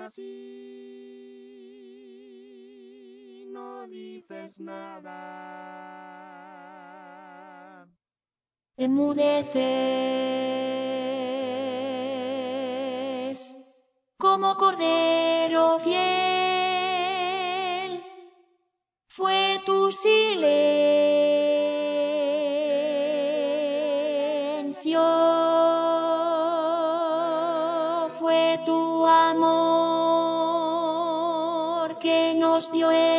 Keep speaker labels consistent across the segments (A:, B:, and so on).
A: así no dices nada.
B: Emudeces como cordero fiel. Fue tu silencio, que nos dio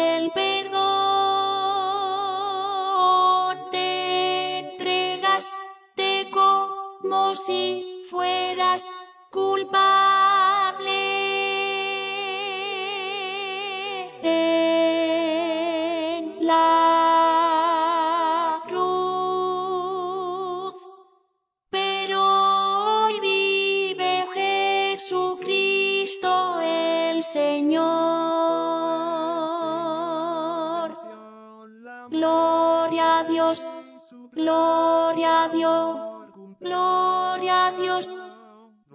B: Gloria a Dios, gloria a Dios, gloria a Dios.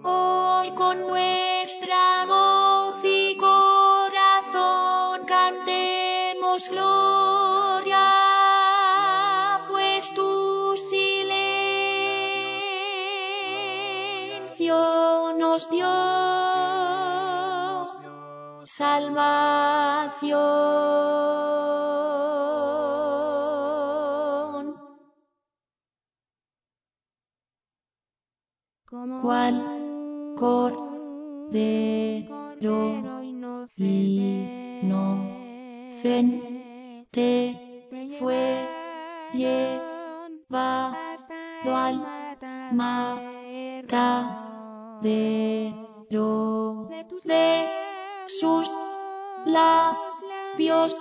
B: Hoy con nuestra voz y corazón cantemos gloria, pues tu silencio nos dio salvación.
A: Como
B: ¿Cuál
A: un
B: cordero inocente. fue llevado al matadero. De sus labios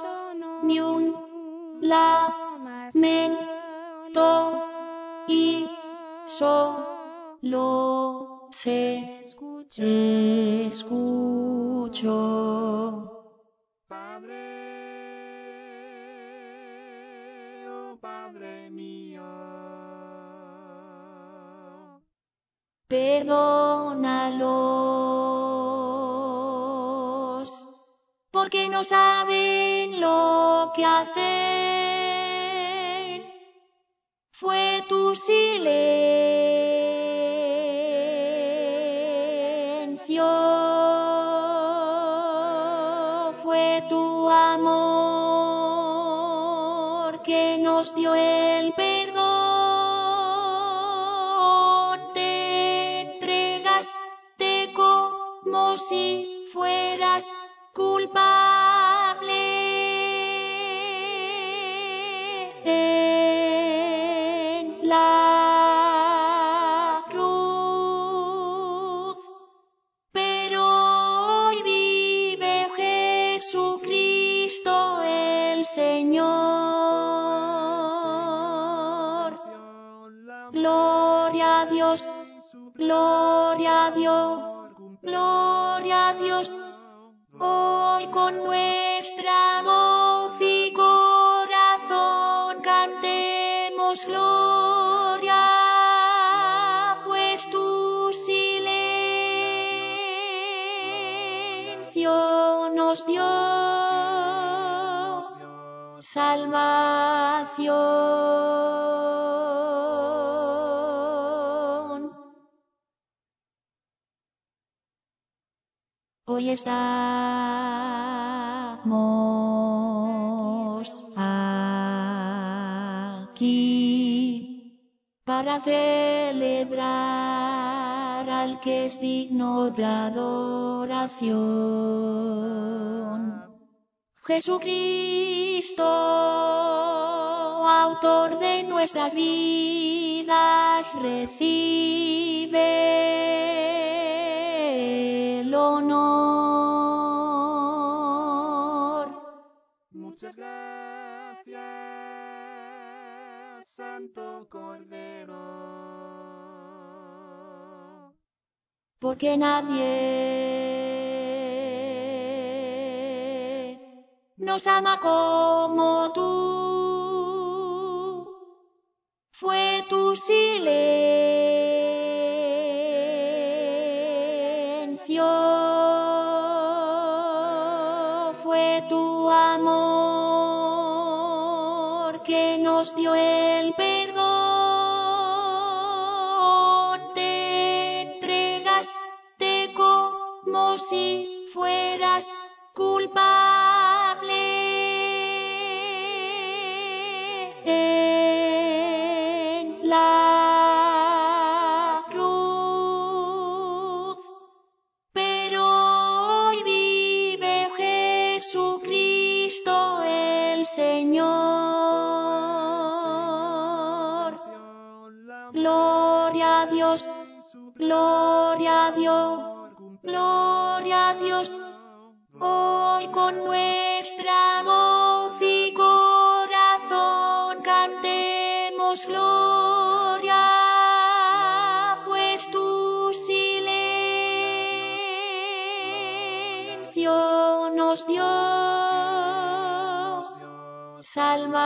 B: ni un lamento y solo se escuchó.
A: Padre, oh Padre mío,
B: Perdónalos, porque no saben lo que hacen. Fue tu silencio, tu amor que nos dio el perdón. Te entregaste como si fueras culpable Gloria a Dios, gloria a Dios, gloria a Dios. Hoy con nuestra voz y corazón cantemos gloria, pues tu silencio nos dio salvación. Hoy estamos aquí para celebrar al que es digno de adoración. Jesucristo, autor de nuestras vidas, recibe el honor.
A: Muchas gracias, Santo Cordero.
B: porque nadie nos ama como tú. Fue tu silencio, el perdón. Te entregaste como si fueras culpable. En la cruz. Pero hoy vive Jesucristo el Señor. Gloria a Dios, gloria a Dios. Hoy con nuestra voz y corazón cantemos gloria, pues tu silencio nos dio salvación.